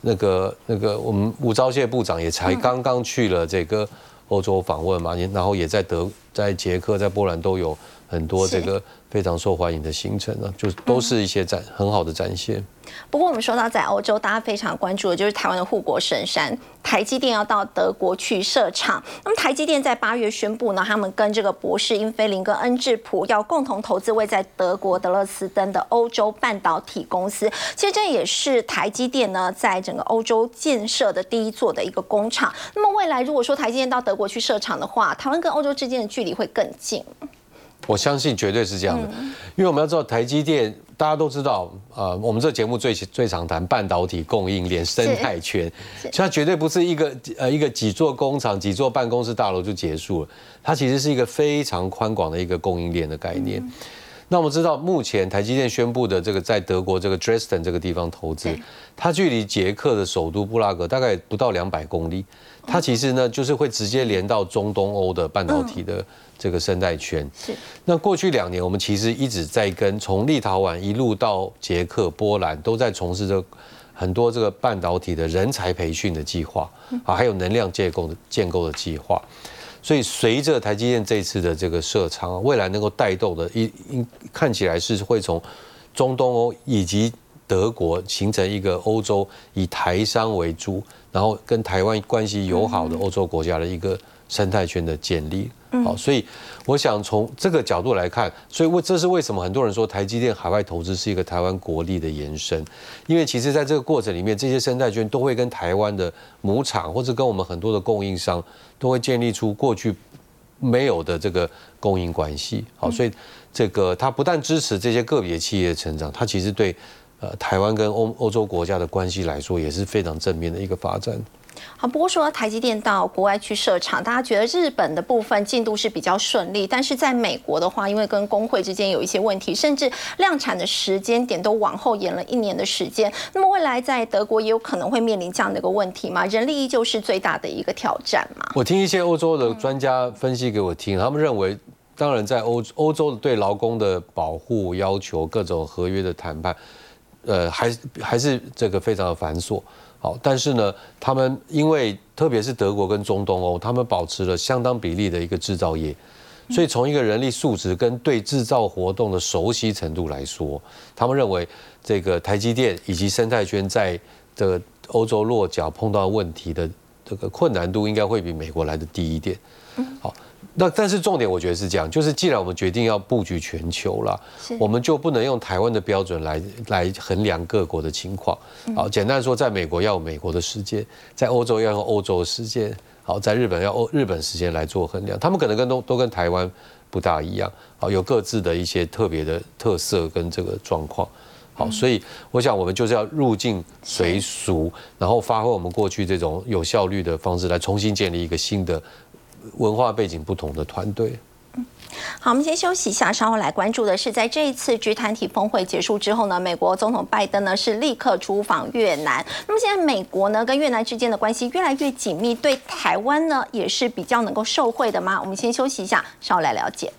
Speaker 2: 那个那个我们吴钊燮部长也才刚刚去了这个。欧洲访问嘛，然后也在德、在捷克、在波兰都有很多这个非常受欢迎的行程呢，就都是一些展很好的展现。
Speaker 1: 不过我们说到在欧洲，大家非常关注的就是台湾的护国神山台积电要到德国去设厂。那么台积电在八月宣布呢，他们跟这个博士英飞凌跟恩智浦要共同投资位在德国德勒斯登的欧洲半导体公司。其实这也是台积电呢在整个欧洲建设的第一座的一个工厂。那么未来如果说台积电到德国去设厂的话，台湾跟欧洲之间的距离会更近。
Speaker 2: 我相信绝对是这样的，因为我们要知道台积电。大家都知道，呃，我们这节目最最常谈半导体供应链生态圈，它绝对不是一个呃一个几座工厂、几座办公室大楼就结束了，它其实是一个非常宽广的一个供应链的概念。那我们知道，目前台积电宣布的这个在德国这个 Dresden 这个地方投资，它距离捷克的首都布拉格大概不到两百公里，它其实呢就是会直接连到中东欧的半导体的。这个生态圈是。那过去两年，我们其实一直在跟从立陶宛一路到捷克、波兰，都在从事着很多这个半导体的人才培训的计划啊，还有能量建构的建构的计划。所以，随着台积电这次的这个设厂，未来能够带动的，一一看起来是会从中东欧以及德国形成一个欧洲以台商为主，然后跟台湾关系友好的欧洲国家的一个生态圈的建立。好，所以我想从这个角度来看，所以为这是为什么很多人说台积电海外投资是一个台湾国力的延伸，因为其实在这个过程里面，这些生态圈都会跟台湾的母厂或者跟我们很多的供应商都会建立出过去没有的这个供应关系。好，所以这个它不但支持这些个别企业的成长，它其实对呃台湾跟欧欧洲国家的关系来说也是非常正面的一个发展。
Speaker 1: 好，不过说台积电到国外去设厂，大家觉得日本的部分进度是比较顺利，但是在美国的话，因为跟工会之间有一些问题，甚至量产的时间点都往后延了一年的时间。那么未来在德国也有可能会面临这样的一个问题吗？人力依旧是最大的一个挑战嘛？
Speaker 2: 我听一些欧洲的专家分析给我听，他们认为，当然在欧欧洲对劳工的保护要求、各种合约的谈判，呃，还还是这个非常的繁琐。好，但是呢，他们因为特别是德国跟中东欧，他们保持了相当比例的一个制造业，所以从一个人力素质跟对制造活动的熟悉程度来说，他们认为这个台积电以及生态圈在这个欧洲落脚碰到问题的这个困难度应该会比美国来的低一点。好。那但是重点，我觉得是这样，就是既然我们决定要布局全球了，我们就不能用台湾的标准来来衡量各国的情况。好，简单说，在美国要有美国的时间，在欧洲要用欧洲的时间，好，在日本要欧日本时间来做衡量。他们可能跟都都跟台湾不大一样，好，有各自的一些特别的特色跟这个状况。好，所以我想我们就是要入境随俗，然后发挥我们过去这种有效率的方式，来重新建立一个新的。文化背景不同的团队。
Speaker 1: 好，我们先休息一下，稍后来关注的是，在这一次 G 团体峰会结束之后呢，美国总统拜登呢是立刻出访越南。那么现在美国呢跟越南之间的关系越来越紧密，对台湾呢也是比较能够受惠的吗？我们先休息一下，稍后来了解。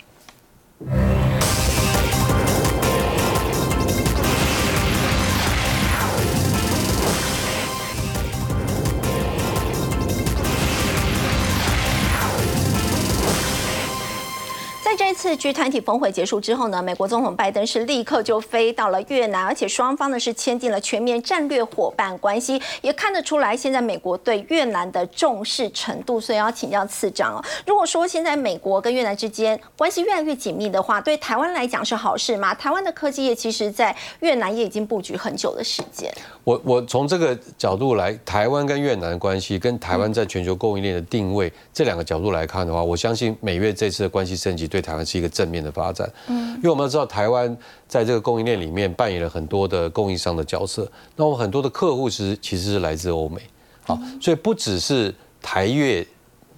Speaker 1: 这次 G 团体峰会结束之后呢，美国总统拜登是立刻就飞到了越南，而且双方呢是签订了全面战略伙伴关系，也看得出来现在美国对越南的重视程度。所以要请教次长哦，如果说现在美国跟越南之间关系越来越紧密的话，对台湾来讲是好事吗？台湾的科技业其实在越南也已经布局很久的时间。
Speaker 2: 我我从这个角度来，台湾跟越南的关系，跟台湾在全球供应链的定位这两个角度来看的话，我相信美越这次的关系升级对。台湾是一个正面的发展，嗯，因为我们要知道台湾在这个供应链里面扮演了很多的供应商的角色，那我们很多的客户其实其实是来自欧美，好，所以不只是台越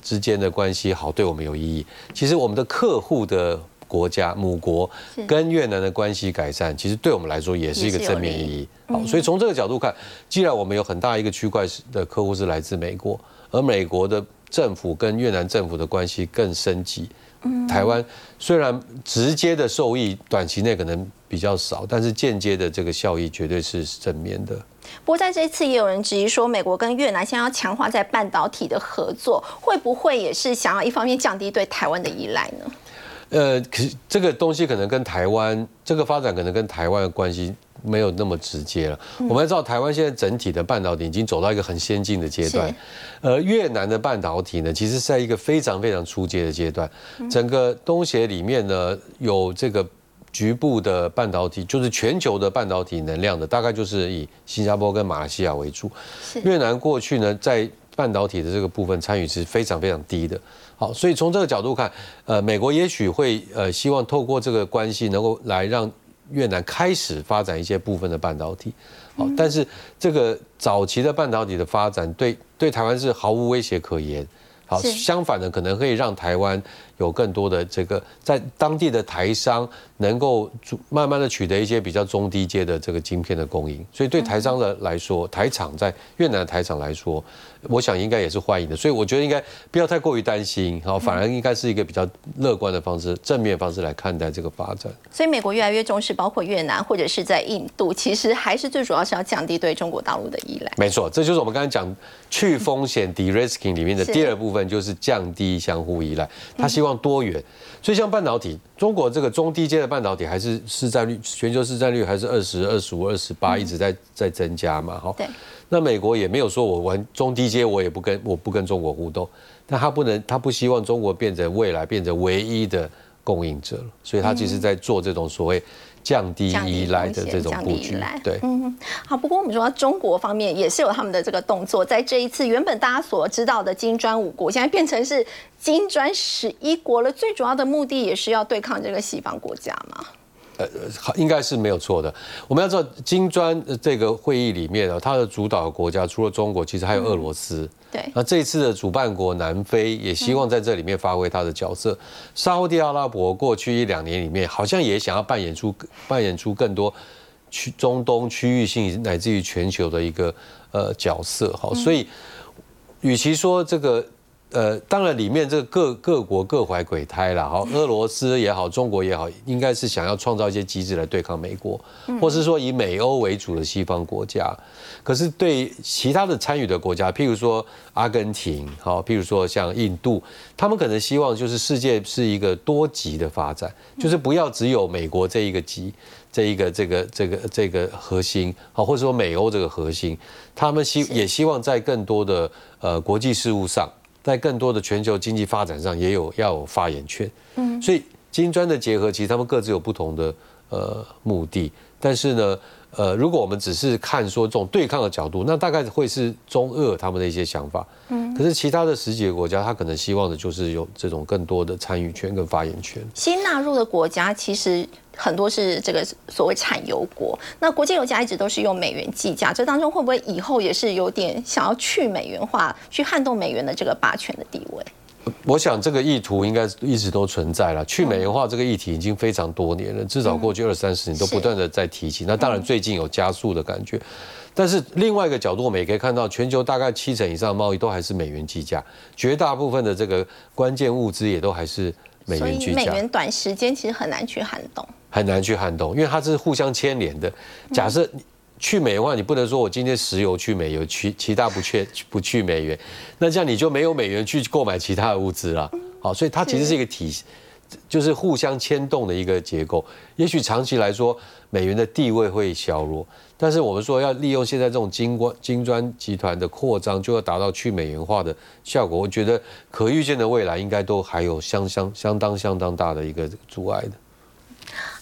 Speaker 2: 之间的关系好对我们有意义，其实我们的客户的国家母国跟越南的关系改善，其实对我们来说也是一个正面意义，好，所以从这个角度看，既然我们有很大一个区块的客户是来自美国，而美国的政府跟越南政府的关系更升级。台湾虽然直接的受益短期内可能比较少，但是间接的这个效益绝对是正面的。
Speaker 1: 不过在这一次也有人质疑说，美国跟越南现在要强化在半导体的合作，会不会也是想要一方面降低对台湾的依赖呢？
Speaker 2: 呃，可是这个东西可能跟台湾这个发展可能跟台湾的关系没有那么直接了。我们要知道，台湾现在整体的半导体已经走到一个很先进的阶段，而越南的半导体呢，其实是在一个非常非常初阶的阶段。整个东协里面呢，有这个局部的半导体，就是全球的半导体能量的，大概就是以新加坡跟马来西亚为主。越南过去呢，在半导体的这个部分参与是非常非常低的。好，所以从这个角度看，呃，美国也许会呃希望透过这个关系，能够来让越南开始发展一些部分的半导体。好，但是这个早期的半导体的发展，对对台湾是毫无威胁可言。好，相反的，可能可以让台湾有更多的这个在当地的台商能够慢慢的取得一些比较中低阶的这个晶片的供应。所以对台商的来说，台厂在越南的台厂来说。我想应该也是欢迎的，所以我觉得应该不要太过于担心，好，反而应该是一个比较乐观的方式、正面方式来看待这个发展。
Speaker 1: 所以美国越来越重视，包括越南或者是在印度，其实还是最主要是要降低对中国大陆的依赖。
Speaker 2: 没错，这就是我们刚才讲去风险 （de-risking） 里面的第二部分，就是降低相互依赖。他希望多元，所以像半导体，中国这个中低阶的半导体还是市占率，全球市占率还是二十二、十五、二十八，一直在在增加嘛，哈。
Speaker 1: 对。
Speaker 2: 那美国也没有说我玩中低阶，我也不跟我不跟中国互动，但他不能，他不希望中国变成未来变成唯一的供应者了，所以他其实在做这种所谓降低依赖的这种布局。对，嗯，
Speaker 1: 好。不过我们说中国方面也是有他们的这个动作，在这一次原本大家所知道的金砖五国，现在变成是金砖十一国了。最主要的目的也是要对抗这个西方国家嘛。
Speaker 2: 呃，应该是没有错的。我们要知道，金砖这个会议里面啊，它的主导国家除了中国，其实还有俄罗斯。
Speaker 1: 对。
Speaker 2: 那这一次的主办国南非也希望在这里面发挥它的角色。沙地阿拉伯过去一两年里面，好像也想要扮演出扮演出更多区中东区域性乃至于全球的一个呃角色。好，所以与其说这个。呃，当然，里面这个各各国各怀鬼胎了哈。俄罗斯也好，中国也好，应该是想要创造一些机制来对抗美国，或是说以美欧为主的西方国家。可是对其他的参与的国家，譬如说阿根廷，好，譬如说像印度，他们可能希望就是世界是一个多极的发展，就是不要只有美国这一个极，这一个这个这个这个核心，好，或者说美欧这个核心，他们希也希望在更多的呃国际事务上。在更多的全球经济发展上也有要有发言权，嗯，所以金砖的结合其实他们各自有不同的呃目的，但是呢，呃，如果我们只是看说这种对抗的角度，那大概会是中俄他们的一些想法，嗯，可是其他的十几个国家，他可能希望的就是有这种更多的参与权跟发言权。
Speaker 1: 新纳入的国家其实。很多是这个所谓产油国，那国际油价一直都是用美元计价，这当中会不会以后也是有点想要去美元化，去撼动美元的这个霸权的地位？
Speaker 2: 我想这个意图应该一直都存在了。去美元化这个议题已经非常多年了，至少过去二三十年都不断的在提起。那当然最近有加速的感觉，但是另外一个角度，我们也可以看到，全球大概七成以上的贸易都还是美元计价，绝大部分的这个关键物资也都还是美元计价。
Speaker 1: 美元短时间其实很难去撼动。
Speaker 2: 很难去撼动，因为它是互相牵连的。假设去美元化，你不能说我今天石油去美元，其其他不去不去美元，那这样你就没有美元去购买其他的物资了。好，所以它其实是一个体，就是互相牵动的一个结构。也许长期来说，美元的地位会削弱，但是我们说要利用现在这种金光金砖集团的扩张，就要达到去美元化的效果。我觉得可预见的未来应该都还有相相相当相当大的一个阻碍的。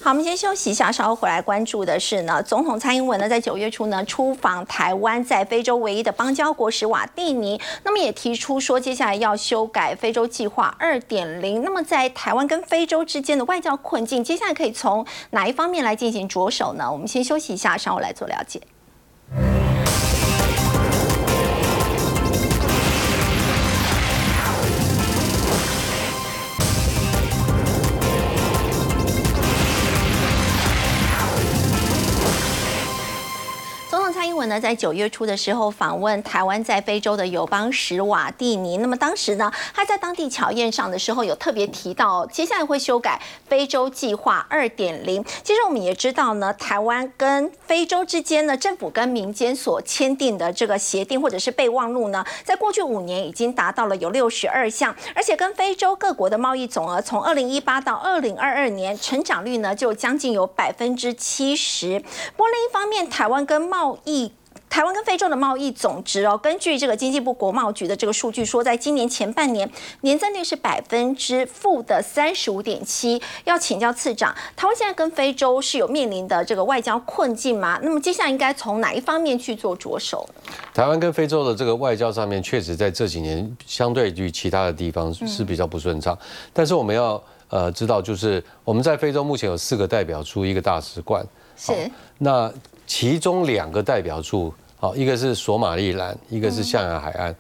Speaker 1: 好，我们先休息一下，稍后回来关注的是呢，总统蔡英文呢在九月初呢出访台湾，在非洲唯一的邦交国史瓦蒂尼，那么也提出说接下来要修改非洲计划二点零。那么在台湾跟非洲之间的外交困境，接下来可以从哪一方面来进行着手呢？我们先休息一下，稍后来做了解。蔡英文呢，在九月初的时候访问台湾在非洲的友邦史瓦蒂尼。那么当时呢，他在当地巧宴上的时候，有特别提到，接下来会修改非洲计划二点零。其实我们也知道呢，台湾跟非洲之间呢，政府跟民间所签订的这个协定或者是备忘录呢，在过去五年已经达到了有六十二项，而且跟非洲各国的贸易总额从二零一八到二零二二年成长率呢，就将近有百分之七十。不过另一方面，台湾跟贸易。台湾跟非洲的贸易总值哦，根据这个经济部国贸局的这个数据说，在今年前半年年增率是百分之负的三十五点七。要请教次长，台湾现在跟非洲是有面临的这个外交困境吗？那么接下来应该从哪一方面去做着手呢？
Speaker 2: 台湾跟非洲的这个外交上面，确实在这几年相对于其他的地方是比较不顺畅。但是我们要呃知道，就是我们在非洲目前有四个代表处，一个大使馆。
Speaker 1: 是。
Speaker 2: 那其中两个代表处，好，一个是索马利兰，一个是象牙海岸，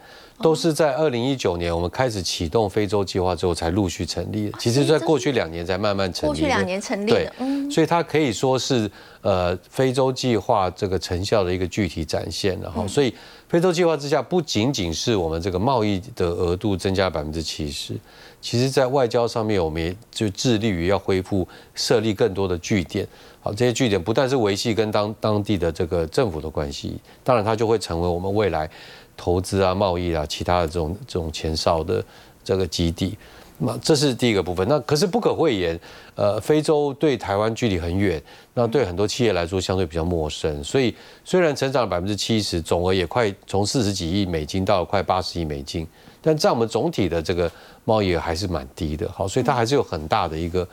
Speaker 2: 都是在二零一九年我们开始启动非洲计划之后才陆续成立的。其实，在过去两年才慢慢成立。过
Speaker 1: 去两年成立
Speaker 2: 的，对，所以它可以说是呃非洲计划这个成效的一个具体展现。然后，所以非洲计划之下，不仅仅是我们这个贸易的额度增加百分之七十，其实在外交上面，我们也就致力于要恢复设立更多的据点。好，这些据点不但是维系跟当当地的这个政府的关系，当然它就会成为我们未来投资啊、贸易啊、其他的这种这种前哨的这个基地。那这是第一个部分。那可是不可讳言，呃，非洲对台湾距离很远，那对很多企业来说相对比较陌生。所以虽然成长了百分之七十，总额也快从四十几亿美金到快八十亿美金，但在我们总体的这个贸易还是蛮低的。好，所以它还是有很大的一个。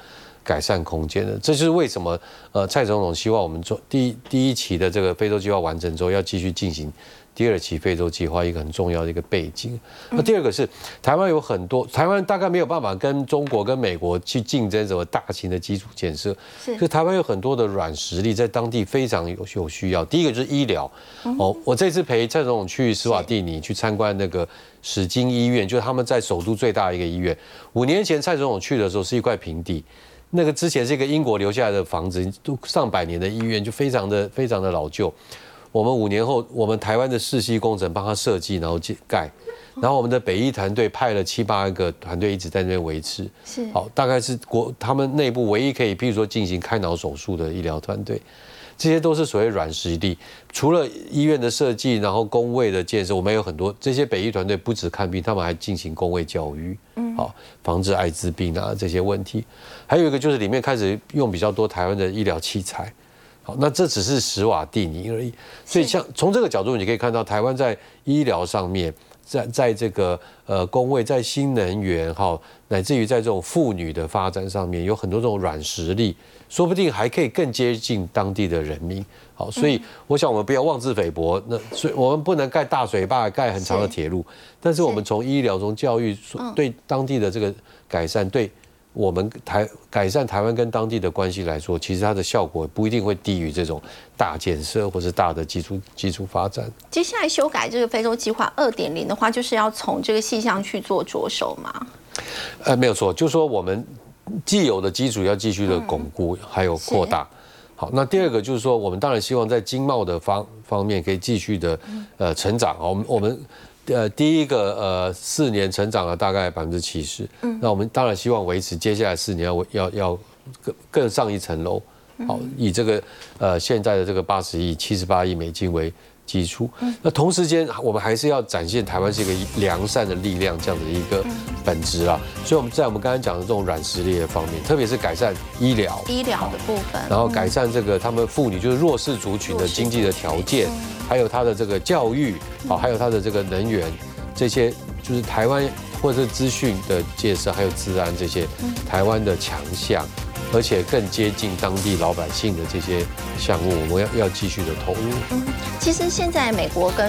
Speaker 2: 改善空间的，这就是为什么呃蔡总统希望我们做第第一期的这个非洲计划完成之后，要继续进行第二期非洲计划一个很重要的一个背景。那第二个是台湾有很多，台湾大概没有办法跟中国跟美国去竞争什么大型的基础建设，是台湾有很多的软实力在当地非常有有需要。第一个就是医疗哦，我这次陪蔡总统去斯瓦蒂尼去参观那个史金医院，就是他们在首都最大的一个医院。五年前蔡总统去的时候是一块平地。那个之前是一个英国留下来的房子，都上百年的医院，就非常的非常的老旧。我们五年后，我们台湾的世熙工程帮他设计，然后盖，然后我们的北医团队派了七八个团队一直在那边维持。
Speaker 1: 是
Speaker 2: 好，大概是国他们内部唯一可以，譬如说进行开脑手术的医疗团队。这些都是所谓软实力，除了医院的设计，然后工位的建设，我们有很多这些北医团队不止看病，他们还进行工位教育，嗯，好，防治艾滋病啊这些问题。还有一个就是里面开始用比较多台湾的医疗器材，好，那这只是史瓦蒂尼而已。所以像从这个角度，你可以看到台湾在医疗上面。在在这个呃工位，在新能源哈，乃至于在这种妇女的发展上面，有很多这种软实力，说不定还可以更接近当地的人民。好，所以我想我们不要妄自菲薄。那所以我们不能盖大水坝，盖很长的铁路，但是我们从医疗、从教育，对当地的这个改善，对。我们台改善台湾跟当地的关系来说，其实它的效果不一定会低于这种大建设或是大的基础基础发展。
Speaker 1: 接下来修改这个非洲计划二点零的话，就是要从这个细项去做着手吗？
Speaker 2: 呃，没有错，就是说我们既有的基础要继续的巩固，还有扩大。好，那第二个就是说，我们当然希望在经贸的方方面可以继续的呃成长。我们我们。呃，第一个呃，四年成长了大概百分之七十，嗯，那我们当然希望维持接下来四年要要要更更上一层楼，好，以这个呃现在的这个八十亿、七十八亿美金为。基础，那同时间我们还是要展现台湾是一个良善的力量这样的一个本质啊，所以我们在我们刚才讲的这种软实力的方面，特别是改善医疗。
Speaker 1: 医疗的部分，
Speaker 2: 然后改善这个他们妇女就是弱势族群的经济的条件，还有他的这个教育，好，还有他的这个能源，这些就是台湾或者是资讯的建设，还有治安这些台湾的强项。而且更接近当地老百姓的这些项目，我们要要继续的投入。
Speaker 1: 其实现在美国跟